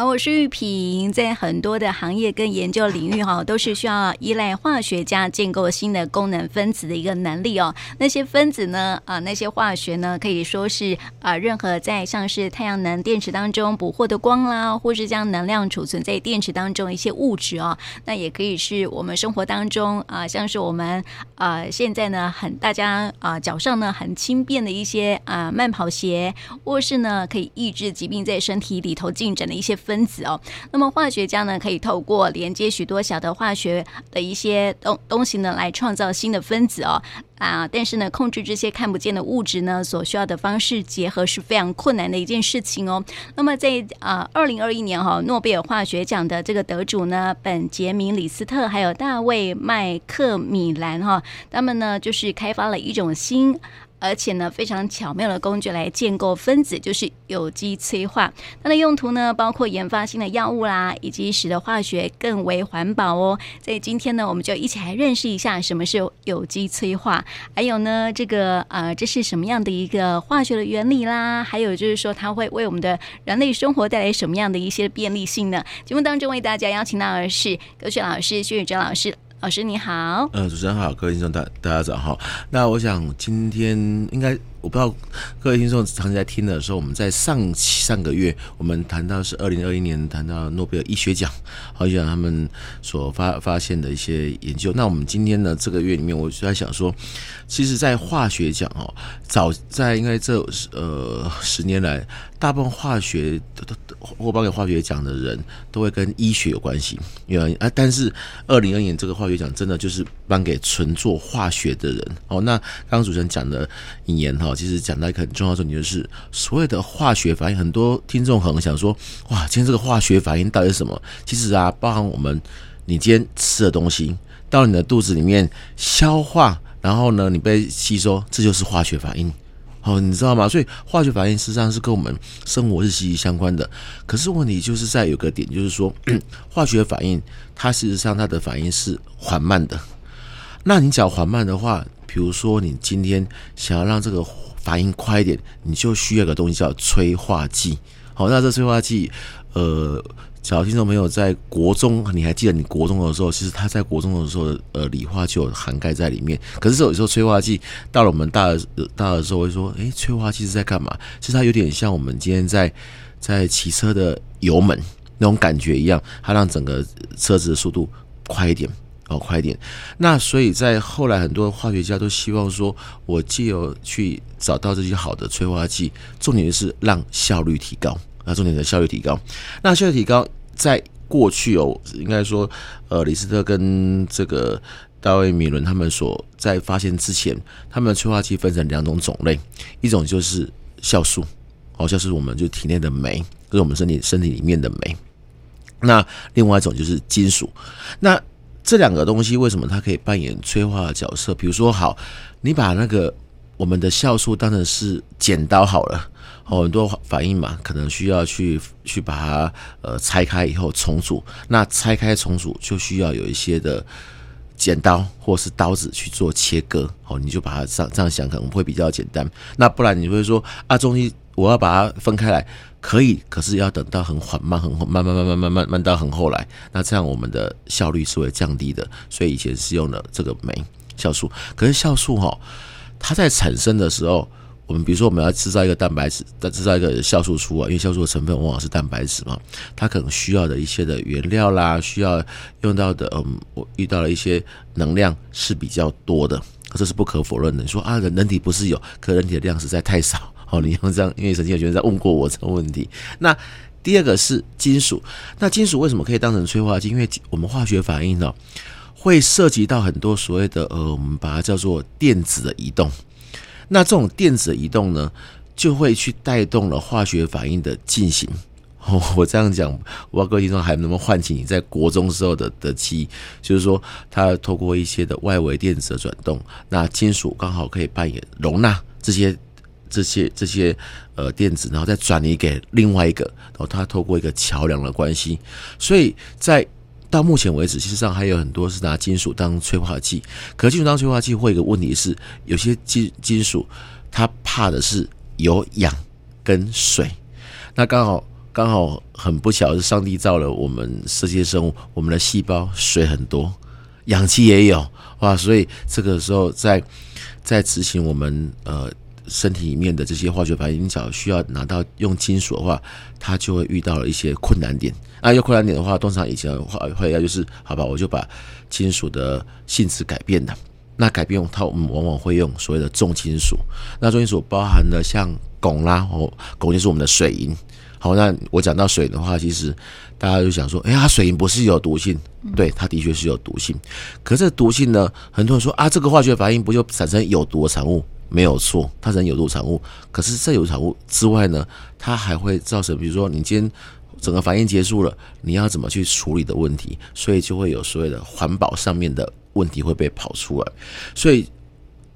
好，我是玉萍，在很多的行业跟研究领域哈，都是需要依赖化学家建构新的功能分子的一个能力哦。那些分子呢，啊，那些化学呢，可以说是啊，任何在像是太阳能电池当中捕获的光啦，或是将能量储存在电池当中一些物质哦。那也可以是我们生活当中啊，像是我们啊，现在呢，很大家啊脚上呢很轻便的一些啊慢跑鞋，或是呢可以抑制疾病在身体里头进展的一些。分子哦，那么化学家呢，可以透过连接许多小的化学的一些东东西呢，来创造新的分子哦啊，但是呢，控制这些看不见的物质呢，所需要的方式结合是非常困难的一件事情哦。那么在啊，二零二一年哈、诺贝尔化学奖的这个得主呢，本杰明李斯特还有大卫麦克米兰哈、他们呢就是开发了一种新。而且呢，非常巧妙的工具来建构分子，就是有机催化。它的用途呢，包括研发新的药物啦，以及使得化学更为环保哦。所以今天呢，我们就一起来认识一下什么是有机催化，还有呢，这个呃，这是什么样的一个化学的原理啦？还有就是说，它会为我们的人类生活带来什么样的一些便利性呢？节目当中为大家邀请到的是格学老师薛宇哲老师。老师你好，呃，主持人好，各位听众大大家早上好。那我想今天应该。我不知道各位听众长期在听的时候，我们在上上个月我们谈到是二零二一年谈到诺贝尔医学奖，好像他们所发发现的一些研究。那我们今天呢这个月里面，我就在想说，其实，在化学奖哦，早在应该这呃十年来，大部分化学都都获颁给化学奖的人都会跟医学有关系，因为啊，但是二零二一年这个化学奖真的就是颁给纯做化学的人哦。那刚刚主持人讲的引言哈。其实讲到一个很重要的重点，就是所谓的化学反应。很多听众可能想说：“哇，今天这个化学反应到底是什么？”其实啊，包含我们你今天吃的东西到你的肚子里面消化，然后呢，你被吸收，这就是化学反应。哦，你知道吗？所以化学反应实际上是跟我们生活是息息相关的。可是问题就是在有个点，就是说 化学反应它事实上它的反应是缓慢的。那你讲缓慢的话，比如说，你今天想要让这个反应快一点，你就需要一个东西叫催化剂。好，那这催化剂，呃，小听众朋友在国中，你还记得你国中的时候，其实他在国中的时候，呃，理化就有涵盖在里面。可是有时候催化剂到了我们大大的时候，会说，诶，催化剂是在干嘛？其实它有点像我们今天在在骑车的油门那种感觉一样，它让整个车子的速度快一点。哦，快一点。那所以在后来，很多化学家都希望说，我既有去找到这些好的催化剂，重点就是让效率提高。那重点的效率提高。那效率提高，在过去哦，应该说，呃，李斯特跟这个大卫米伦他们所在发现之前，他们的催化剂分成两种种类，一种就是酵素，哦，酵素我们就体内的酶，就是我们身体身体里面的酶。那另外一种就是金属。那这两个东西为什么它可以扮演催化的角色？比如说，好，你把那个我们的酵素当成是剪刀好了，哦，很多反应嘛，可能需要去去把它呃拆开以后重组。那拆开重组就需要有一些的剪刀或是刀子去做切割。哦，你就把它这样这样想，可能会比较简单。那不然你会说啊，中医我要把它分开来。可以，可是要等到很缓慢、很慢、慢慢、慢慢、慢慢到很后来，那这样我们的效率是会降低的。所以以前是用的这个酶酵素，可是酵素哈，它在产生的时候，我们比如说我们要制造一个蛋白质，再制造一个酵素出来，因为酵素的成分往往是蛋白质嘛，它可能需要的一些的原料啦，需要用到的，嗯，我遇到了一些能量是比较多的，这是不可否认的。你说啊，人人体不是有，可人体的量实在太少。哦，你用这样，因为曾经有学在问过我这个问题。那第二个是金属，那金属为什么可以当成催化剂？因为我们化学反应呢，会涉及到很多所谓的呃，我们把它叫做电子的移动。那这种电子的移动呢，就会去带动了化学反应的进行。哦，我这样讲，我不知道各位听众还能不能唤起你在国中时候的的记忆？就是说，它透过一些的外围电子的转动，那金属刚好可以扮演容纳这些。这些这些呃电子，然后再转移给另外一个，然后它透过一个桥梁的关系，所以在到目前为止，事实上还有很多是拿金属当催化剂。可金属当催化剂会有一个问题是，有些金金属它怕的是有氧跟水。那刚好刚好很不巧是上帝造了我们这些生物，我们的细胞水很多，氧气也有哇，所以这个时候在在执行我们呃身体里面的这些化学反应，只要需要拿到用金属的话，它就会遇到了一些困难点。那有困难点的话，通常以前的话会要就是好吧，我就把金属的性质改变了。那改变它，我们往往会用所谓的重金属。那重金属包含了像汞啦，哦，汞就是我们的水银。好，那我讲到水的话，其实大家就想说，哎呀，水银不是有毒性？对，它的确是有毒性。可是毒性呢，很多人说啊，这个化学反应不就产生有毒的产物？没有错，它产生有毒产物。可是这有产物之外呢，它还会造成，比如说你今天整个反应结束了，你要怎么去处理的问题，所以就会有所谓的环保上面的问题会被跑出来。所以。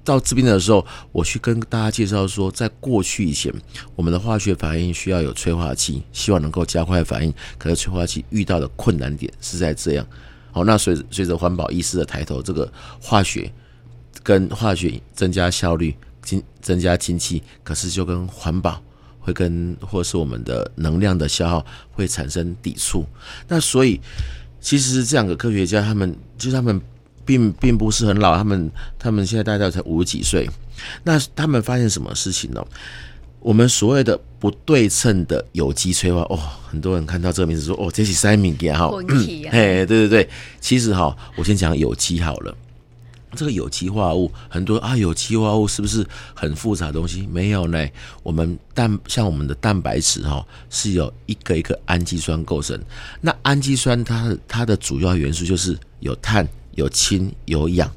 到这边的时候，我去跟大家介绍说，在过去以前，我们的化学反应需要有催化剂，希望能够加快反应。可是催化剂遇到的困难点是在这样。好，那随随着环保意识的抬头，这个化学跟化学增加效率、经增加经济，可是就跟环保会跟或是我们的能量的消耗会产生抵触。那所以，其实这两个科学家他们就是他们。并并不是很老，他们他们现在大概才五十几岁。那他们发现什么事情呢？我们所谓的不对称的有机催化，哦，很多人看到这个名字说，哦，这是三米给哈，哎，对对对，其实哈，我先讲有机好了。这个有机化合物，很多啊，有机化合物是不是很复杂的东西？没有呢。我们蛋像我们的蛋白质哈，是由一个一个氨基酸构成。那氨基酸它它的主要元素就是有碳。有氢有氧，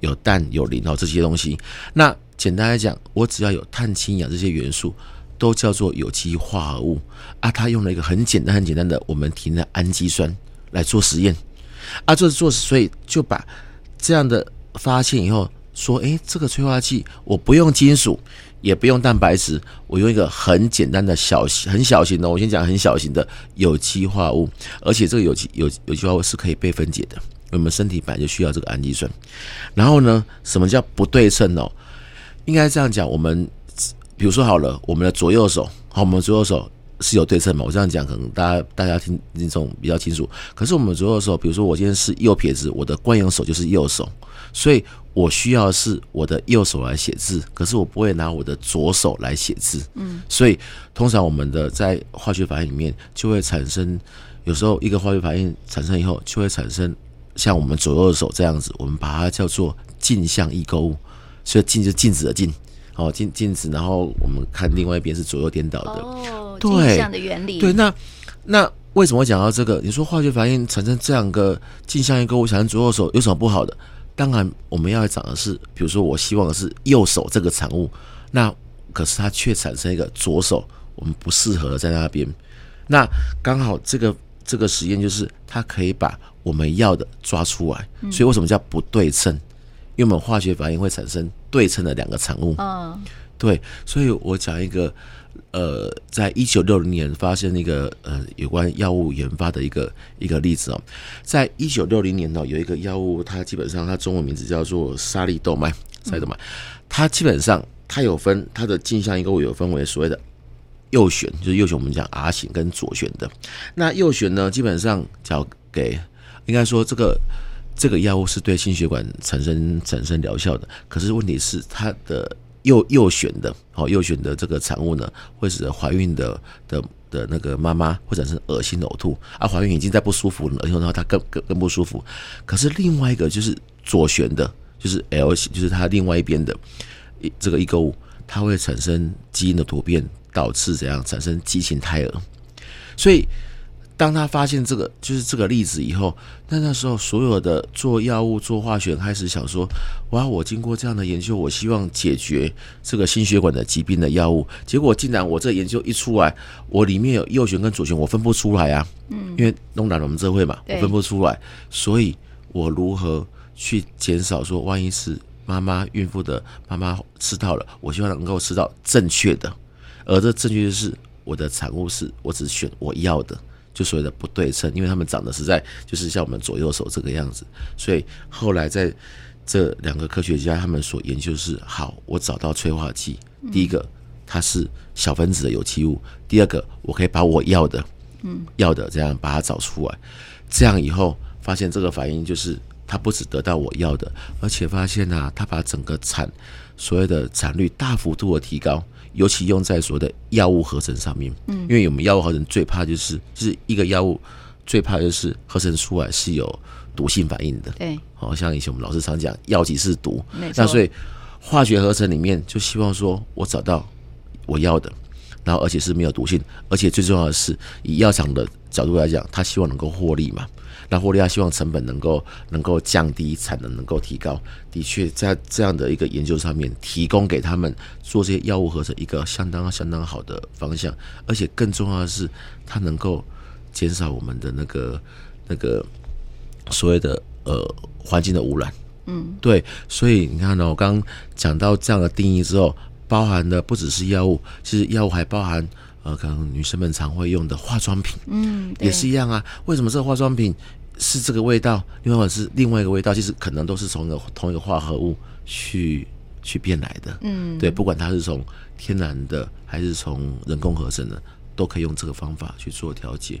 有氮有磷哦，这些东西。那简单来讲，我只要有碳氢氧这些元素，都叫做有机化合物啊。他用了一个很简单很简单的我们体内的氨基酸来做实验啊，做做，所以就把这样的发现以后说，诶，这个催化剂我不用金属，也不用蛋白质，我用一个很简单的小型很小型的，我先讲很小型的有机化物，而且这个有机有有机化物是可以被分解的。我们身体本来就需要这个氨基酸，然后呢，什么叫不对称哦？应该这样讲，我们比如说好了，我们的左右手，好，我们左右手是有对称嘛？我这样讲可能大家大家听听众比较清楚。可是我们左右手，比如说我今天是右撇子，我的惯用手就是右手，所以我需要的是我的右手来写字，可是我不会拿我的左手来写字。嗯，所以通常我们的在化学反应里面就会产生，有时候一个化学反应产生以后就会产生。像我们左右手这样子，我们把它叫做镜像异构物，所以镜就是镜子的镜，哦，镜镜子，然后我们看另外一边是左右颠倒的，哦，对，镜像的原理，对，那那为什么会讲到这个？你说化学反应产生这样个镜像一个我，产生左右手有什么不好的？当然，我们要讲的是，比如说我希望的是右手这个产物，那可是它却产生一个左手，我们不适合在那边，那刚好这个。这个实验就是它可以把我们要的抓出来，所以为什么叫不对称？因为我们化学反应会产生对称的两个产物。嗯，对，所以我讲一个，呃，在一九六零年发现一个呃有关药物研发的一个一个例子哦，在一九六零年呢，有一个药物，它基本上它中文名字叫做沙利豆麦，沙利窦迈，它基本上它有分它的镜像异构物有分为所谓的。右旋就是右旋，我们讲 R 型跟左旋的。那右旋呢，基本上交给应该说这个这个药物是对心血管产生产生疗效的。可是问题是它的右右旋的，好右旋的这个产物呢，会使得怀孕的的的那个妈妈会产生恶心呕吐。啊，怀孕已经在不舒服了，恶心的话她更更更不舒服。可是另外一个就是左旋的，就是 L 型，就是它另外一边的这个异构物，它会产生基因的突变。导致怎样产生畸形胎儿？所以，当他发现这个就是这个例子以后，那那时候所有的做药物、做化学开始想说：哇，我经过这样的研究，我希望解决这个心血管的疾病的药物。结果竟然我这研究一出来，我里面有右旋跟左旋，我分不出来啊！嗯，因为弄懒了我们这会嘛，我分不出来，所以我如何去减少说，万一是妈妈孕妇的妈妈吃到了，我希望能够吃到正确的。而这正确的是我的产物是我只选我要的，就所谓的不对称，因为他们长得实在就是像我们左右手这个样子，所以后来在这两个科学家他们所研究是，好，我找到催化剂，第一个它是小分子的有机物；第二个，我可以把我要的，嗯，要的这样把它找出来。这样以后发现这个反应就是它不只得到我要的，而且发现啊，它把整个产所谓的产率大幅度的提高，尤其用在所谓的药物合成上面。嗯，因为我们药物合成最怕就是，就是一个药物最怕就是合成出来是有毒性反应的。对，好像以前我们老师常讲，药剂是毒。那所以化学合成里面就希望说我找到我要的，然后而且是没有毒性，而且最重要的是以药厂的角度来讲，他希望能够获利嘛。那获利他希望成本能够能够降低，产能能够提高。的确，在这样的一个研究上面，提供给他们做这些药物合成一个相当相当好的方向，而且更重要的是，它能够减少我们的那个那个所谓的呃环境的污染。嗯，对。所以你看呢，我刚刚讲到这样的定义之后，包含的不只是药物，其实药物还包含。呃，可能女生们常会用的化妆品，嗯，也是一样啊。为什么这个化妆品是这个味道，另外是另外一个味道？其实可能都是从一个同一个化合物去去变来的，嗯，对，不管它是从天然的还是从人工合成的，都可以用这个方法去做调节。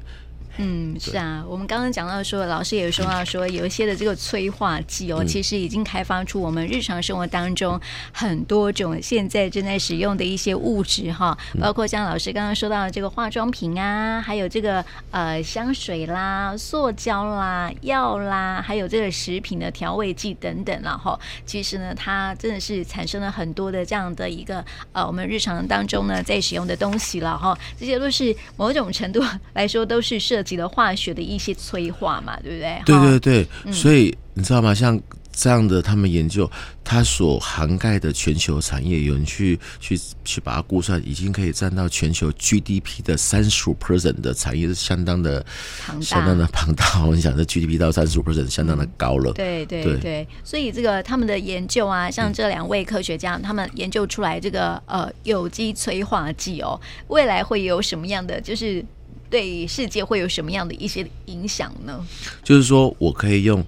嗯，是啊，我们刚刚讲到说，老师也说到说，有一些的这个催化剂哦，其实已经开发出我们日常生活当中很多种现在正在使用的一些物质哈，包括像老师刚刚说到的这个化妆品啊，还有这个呃香水啦、塑胶啦、药啦，还有这个食品的调味剂等等了哈。其实呢，它真的是产生了很多的这样的一个呃，我们日常当中呢在使用的东西了哈。这些都是某种程度来说都是设。及了化学的一些催化嘛，对不对？对对对，嗯、所以你知道吗？像这样的，他们研究它所涵盖的全球产业，有人去去去把它估算，已经可以占到全球 GDP 的三十五 percent 的产业，是相当的庞大，相当的庞大。我想这 GDP 到三十五 percent，相当的高了。嗯、对对对，对所以这个他们的研究啊，像这两位科学家，嗯、他们研究出来这个呃有机催化剂哦，未来会有什么样的就是？对世界会有什么样的一些影响呢？就是说我可以用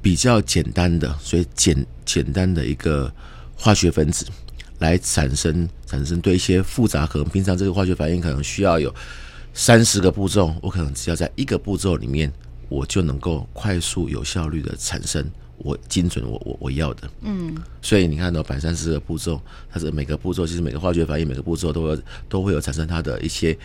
比较简单的，所以简简单的一个化学分子来产生产生对一些复杂，可能平常这个化学反应可能需要有三十个步骤，我可能只要在一个步骤里面，我就能够快速有效率的产生我精准我我我要的。嗯，所以你看到百三十个步骤，它是每个步骤其实每个化学反应每个步骤都会都会有产生它的一些。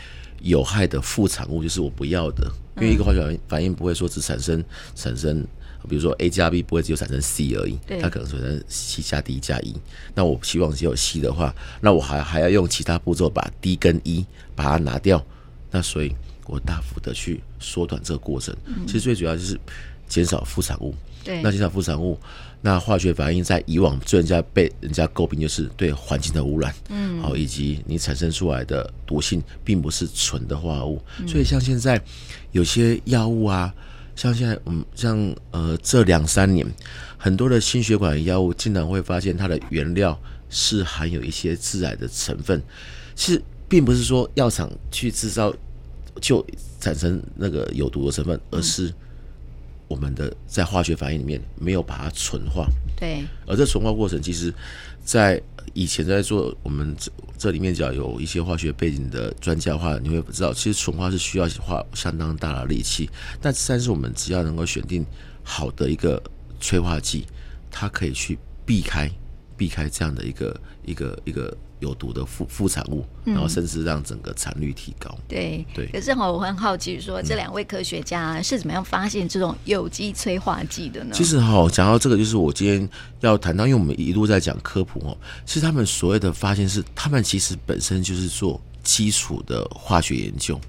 有害的副产物就是我不要的，因为一个化学反应不会说只产生产生，比如说 A 加 B 不会只有产生 C 而已，它可能产生 C 加 D 加 E。那我希望只有 C 的话，那我还还要用其他步骤把 D 跟 E 把它拿掉。那所以我大幅的去缩短这个过程。其实最主要就是减少副产物。对，那减少副产物。那化学反应在以往最人家被人家诟病就是对环境的污染，嗯，好，以及你产生出来的毒性并不是纯的化合物，所以像现在有些药物啊，像现在嗯，像呃这两三年很多的心血管药物，经常会发现它的原料是含有一些致癌的成分，其实并不是说药厂去制造就产生那个有毒的成分，而是。我们的在化学反应里面没有把它纯化，对，而这纯化过程，其实，在以前在做我们这这里面，只要有一些化学背景的专家的话，你会不知道，其实纯化是需要花相当大的力气。但但是我们只要能够选定好的一个催化剂，它可以去避开避开这样的一个一个一个。有毒的副副产物，然后甚至让整个产率提高。对、嗯、对。可是哈，我很好奇说，说这两位科学家是怎么样发现这种有机催化剂的呢？其实哈，讲到这个，就是我今天要谈到，因为我们一路在讲科普哦。其实他们所谓的发现是，他们其实本身就是做基础的化学研究。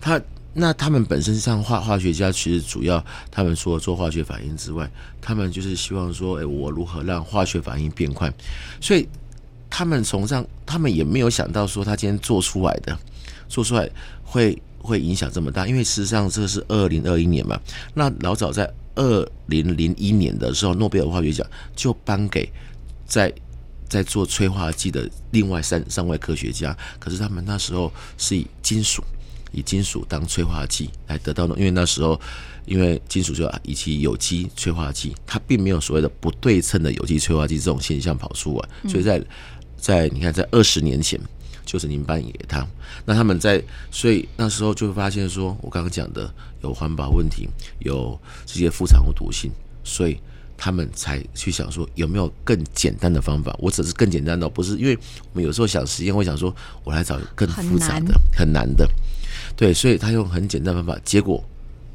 他那他们本身像化化学家，其实主要他们除了做化学反应之外，他们就是希望说，哎，我如何让化学反应变快？所以。他们从上，他们也没有想到说他今天做出来的，做出来会会影响这么大。因为事实上这是二零二一年嘛，那老早在二零零一年的时候，诺贝尔化学奖就颁给在在做催化剂的另外三三位科学家。可是他们那时候是以金属以金属当催化剂来得到的，因为那时候因为金属就以及有机催化剂，它并没有所谓的不对称的有机催化剂这种现象跑出来，所以在在你看在二十年前就是您颁给他。那他们在所以那时候就会发现说，我刚刚讲的有环保问题，有这些副产物毒性，所以。他们才去想说有没有更简单的方法？我只是更简单的，不是因为我们有时候想实验会想说，我来找更复杂的、很难的，对，所以他用很简单的方法，结果，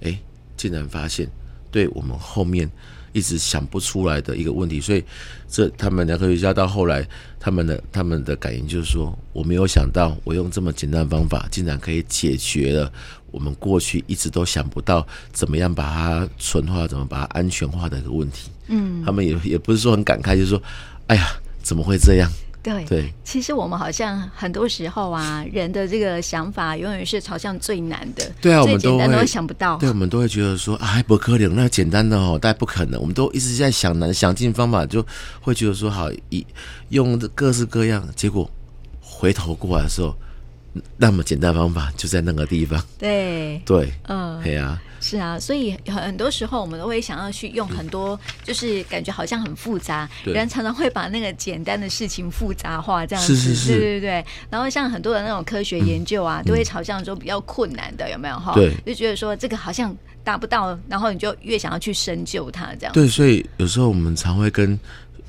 哎，竟然发现对我们后面一直想不出来的一个问题。所以这他们两个科学家到后来，他们的他们的感应就是说，我没有想到我用这么简单的方法，竟然可以解决了。我们过去一直都想不到怎么样把它纯化，怎么把它安全化的一个问题。嗯，他们也也不是说很感慨，就是说，哎呀，怎么会这样？对对，其实我们好像很多时候啊，人的这个想法永远是朝向最难的。对啊，我们都会都想不到。对，我们都会觉得说，哎，不可能，那简单的哦，但不可能。我们都一直在想难，想尽方法，就会觉得说，好，以用各式各样，结果回头过来的时候。那么简单方法就在那个地方。对对，嗯，对啊，是啊，所以很多时候我们都会想要去用很多，就是感觉好像很复杂，人常常会把那个简单的事情复杂化，这样子，是是是，对对对。然后像很多的那种科学研究啊，都会朝向说比较困难的，有没有哈？对，就觉得说这个好像达不到，然后你就越想要去深究它，这样。对，所以有时候我们常会跟。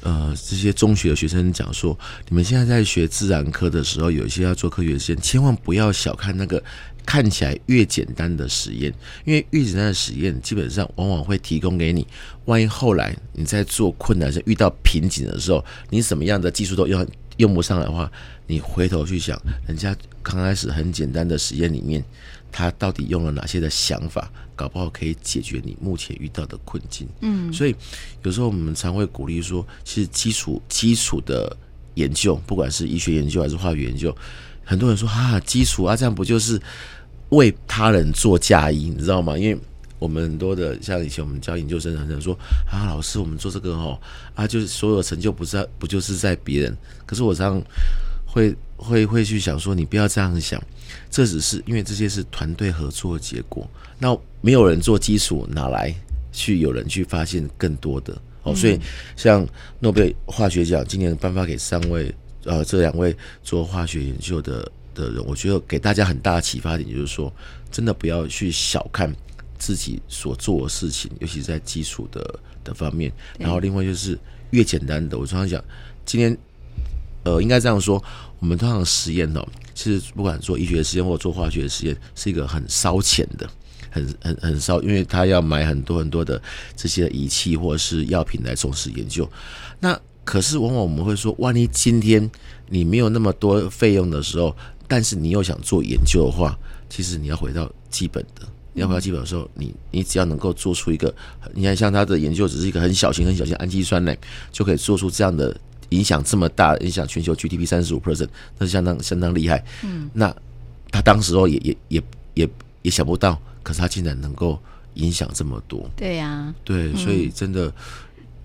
呃，这些中学的学生讲说，你们现在在学自然科的时候，有一些要做科学实验，千万不要小看那个看起来越简单的实验，因为越简单的实验，基本上往往会提供给你，万一后来你在做困难时遇到瓶颈的时候，你什么样的技术都用用不上来的话，你回头去想，人家刚开始很简单的实验里面。他到底用了哪些的想法，搞不好可以解决你目前遇到的困境。嗯，所以有时候我们常会鼓励说，其实基础基础的研究，不管是医学研究还是化学研究，很多人说哈、啊，基础啊，这样不就是为他人做嫁衣，你知道吗？因为我们很多的像以前我们教研究生，很多人说啊，老师，我们做这个哦，啊，就是所有成就不是不就是在别人？可是我常会会会去想说，你不要这样想。这只是因为这些是团队合作的结果，那没有人做基础，哪来去有人去发现更多的哦？所以像诺贝尔化学奖今年颁发给三位呃，这两位做化学研究的的人，我觉得给大家很大的启发点就是说，真的不要去小看自己所做的事情，尤其在基础的的方面。然后另外就是越简单的，我常常讲，今天呃，应该这样说，我们通常实验哦。其实不管做医学实验或做化学实验，是一个很烧钱的，很很很烧，因为他要买很多很多的这些仪器或者是药品来从事研究。那可是往往我们会说，万一今天你没有那么多费用的时候，但是你又想做研究的话，其实你要回到基本的，你要回到基本的时候，你你只要能够做出一个，你看像他的研究只是一个很小型很小型氨基酸呢，就可以做出这样的。影响这么大，影响全球 GDP 三十五 percent，那是相当相当厉害。嗯，那他当时候也也也也也想不到，可是他竟然能够影响这么多。对呀、啊，对，所以真的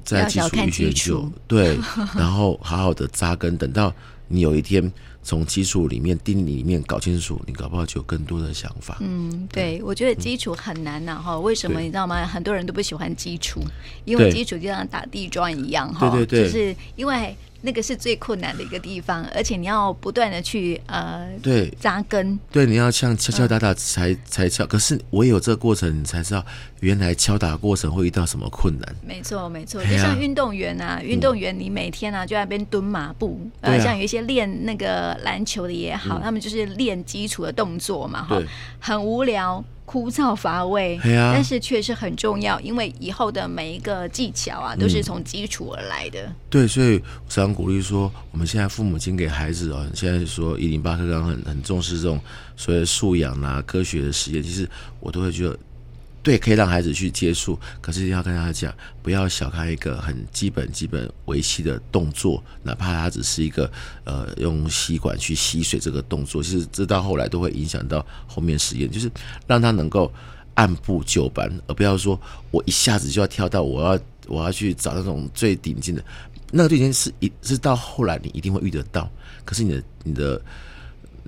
在基础医学研究，对，然后好好的扎根，等到你有一天。从基础里面、定理里面搞清楚，你搞不好就有更多的想法。嗯，对，我觉得基础很难呐，哈。为什么你知道吗？很多人都不喜欢基础，因为基础就像打地砖一样，哈。对对对，就是因为。那个是最困难的一个地方，而且你要不断的去呃，对，扎根，对，你要像敲敲打打才、嗯、才敲。可是唯有这个过程，你才知道原来敲打过程会遇到什么困难。没错，没错，就像运动员啊，运动员你每天啊就在那边蹲马步，嗯、呃，像有一些练那个篮球的也好，嗯、他们就是练基础的动作嘛，哈，很无聊。枯燥乏味，啊、但是确实很重要，因为以后的每一个技巧啊，都是从基础而来的。嗯、对，所以我常鼓励说，我们现在父母亲给孩子啊，现在说一零八课纲很很重视这种所谓素养啊、科学的实验，其实我都会觉得。对，可以让孩子去接触，可是要跟他讲，不要小看一个很基本、基本维系的动作，哪怕他只是一个呃用吸管去吸水这个动作，其实这到后来都会影响到后面实验，就是让他能够按部就班，而不要说我一下子就要跳到我要我要去找那种最顶尖的，那个最顶尖是一是到后来你一定会遇得到，可是你的你的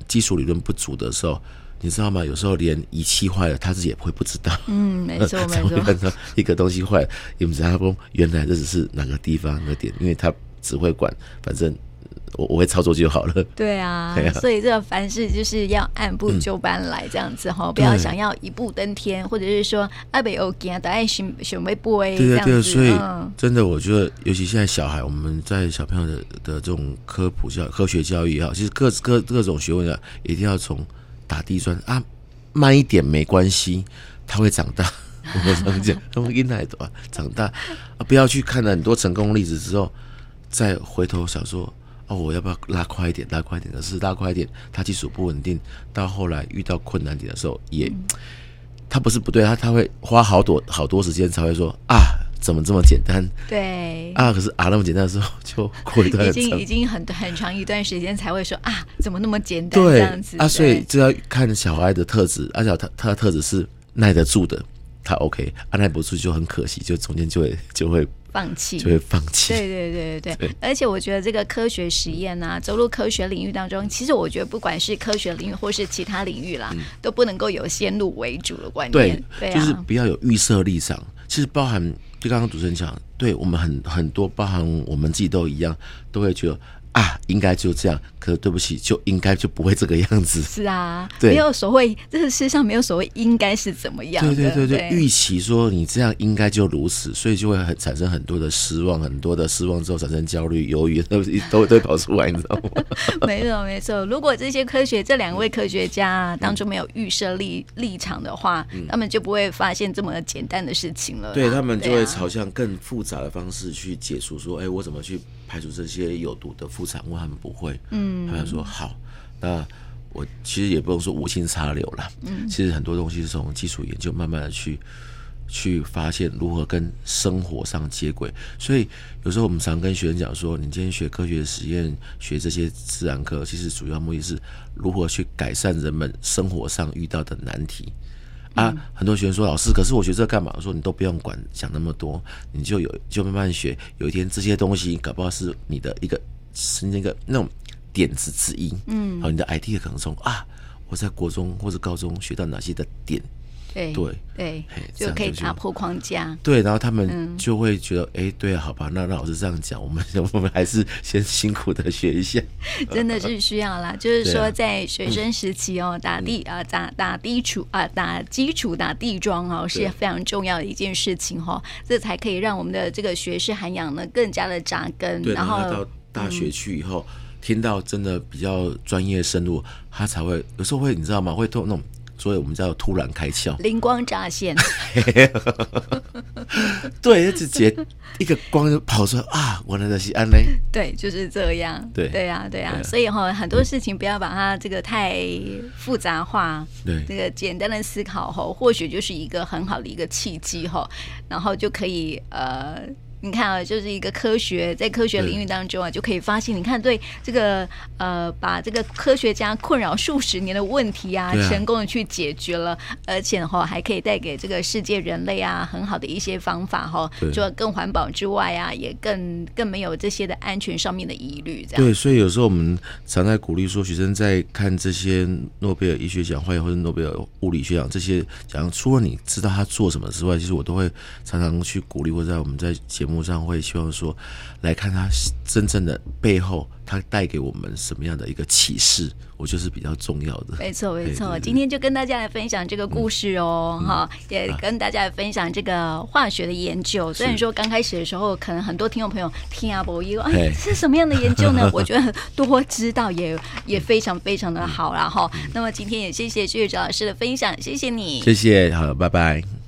基础理论不足的时候。你知道吗？有时候连仪器坏了，他自己也会不知道。嗯，没错，没错。看到一个东西坏了，你们知道不？原来这只是哪个地方的点，因为他只会管，反正我我会操作就好了。对啊，對啊，所以这个凡事就是要按部就班来这样子哈，嗯、不要想要一步登天，或者是说阿北欧吉啊，大爱熊熊背不哎，对对对，所以、嗯、真的我觉得，尤其现在小孩，我们在小朋友的的这种科普教科学教育也好，其实各各各种学问啊，一定要从打地砖啊，慢一点没关系，他会长大。我们常讲，他们应该多长大啊，不要去看了很多成功例子之后，再回头想说哦，我要不要拉快一点？拉快一点，可是拉快一点，他技术不稳定，到后来遇到困难点的时候，也他不是不对，他他会花好多好多时间才会说啊，怎么这么简单？对啊，可是啊那么简单的时候，就过一段已经已经很很长一段时间才会说啊，怎么那么简单？对这样子啊，所以就要看小孩的特质，而且他他的特质是耐得住的。他 OK，按耐不住就很可惜，就中间就会就会放弃，就会放弃。对对对对对。而且我觉得这个科学实验啊，走入科学领域当中，其实我觉得不管是科学领域或是其他领域啦，嗯、都不能够有先入为主的观念。对，对啊、就是不要有预设立场。其实包含刚刚主持人讲，对我们很很多，包含我们自己都一样，都会觉得。啊，应该就这样。可是对不起，就应该就不会这个样子。是啊，对，没有所谓，这个世上没有所谓应该是怎么样。对对对对，预期说你这样应该就如此，所以就会很产生很多的失望，很多的失望之后产生焦虑、忧郁，都都都会跑出来，你知道吗？没错没错。如果这些科学这两位科学家当中没有预设立立场的话，嗯、他们就不会发现这么简单的事情了。对，他们就会朝向更复杂的方式去解除，说，哎，我怎么去排除这些有毒的副。产物他们不会，嗯，他们说好，那我其实也不用说无心插柳了，嗯，其实很多东西是从基础研究慢慢的去去发现如何跟生活上接轨，所以有时候我们常跟学生讲说，你今天学科学实验，学这些自然科，其实主要目的是如何去改善人们生活上遇到的难题啊。很多学生说，老师，可是我学这干嘛？我说你都不用管，想那么多，你就有就慢慢学，有一天这些东西搞不好是你的一个。是那个那种点子之一，嗯，好，你的 idea 可能从啊，我在国中或者高中学到哪些的点，对对对，就可以打破框架，对，然后他们就会觉得，哎、嗯，对，好吧，那那老师这样讲，我们 我们还是先辛苦的学一下，真的是需要啦，就是说在学生时期哦，打地啊打打基础啊打基础打地桩哦是非常重要的一件事情哈，这才可以让我们的这个学识涵养呢更加的扎根，然后到。大学去以后，听到真的比较专业深入，他才会有时候会你知道吗？会突那种，所以我们叫突然开窍，灵光乍现。对，直接一个光就跑出来啊！我来的西安呢？对，就是这样。对，对呀，对呀。所以哈，很多事情不要把它这个太复杂化。对，这个简单的思考后，或许就是一个很好的一个契机哈，然后就可以呃。你看啊，就是一个科学，在科学领域当中啊，就可以发现，你看对这个呃，把这个科学家困扰数十年的问题啊，成功的去解决了，而且哈还可以带给这个世界人类啊很好的一些方法哈，除了更环保之外啊，也更更没有这些的安全上面的疑虑。这样。对，所以有时候我们常在鼓励说，学生在看这些诺贝尔医学奖或者诺贝尔物理学奖这些奖，除了你知道他做什么之外，其实我都会常常去鼓励，或者在我们在节目。上会希望说，来看他真正的背后，他带给我们什么样的一个启示，我觉得是比较重要的。没错，没错。今天就跟大家来分享这个故事哦，哈、嗯，也跟大家来分享这个化学的研究。虽然说刚开始的时候，可能很多听众朋友听啊不一，哎，是什么样的研究呢？我觉得多知道也也非常非常的好啦。哈。那么今天也谢谢薛玉哲老师的分享，谢谢你，谢谢，好，拜拜。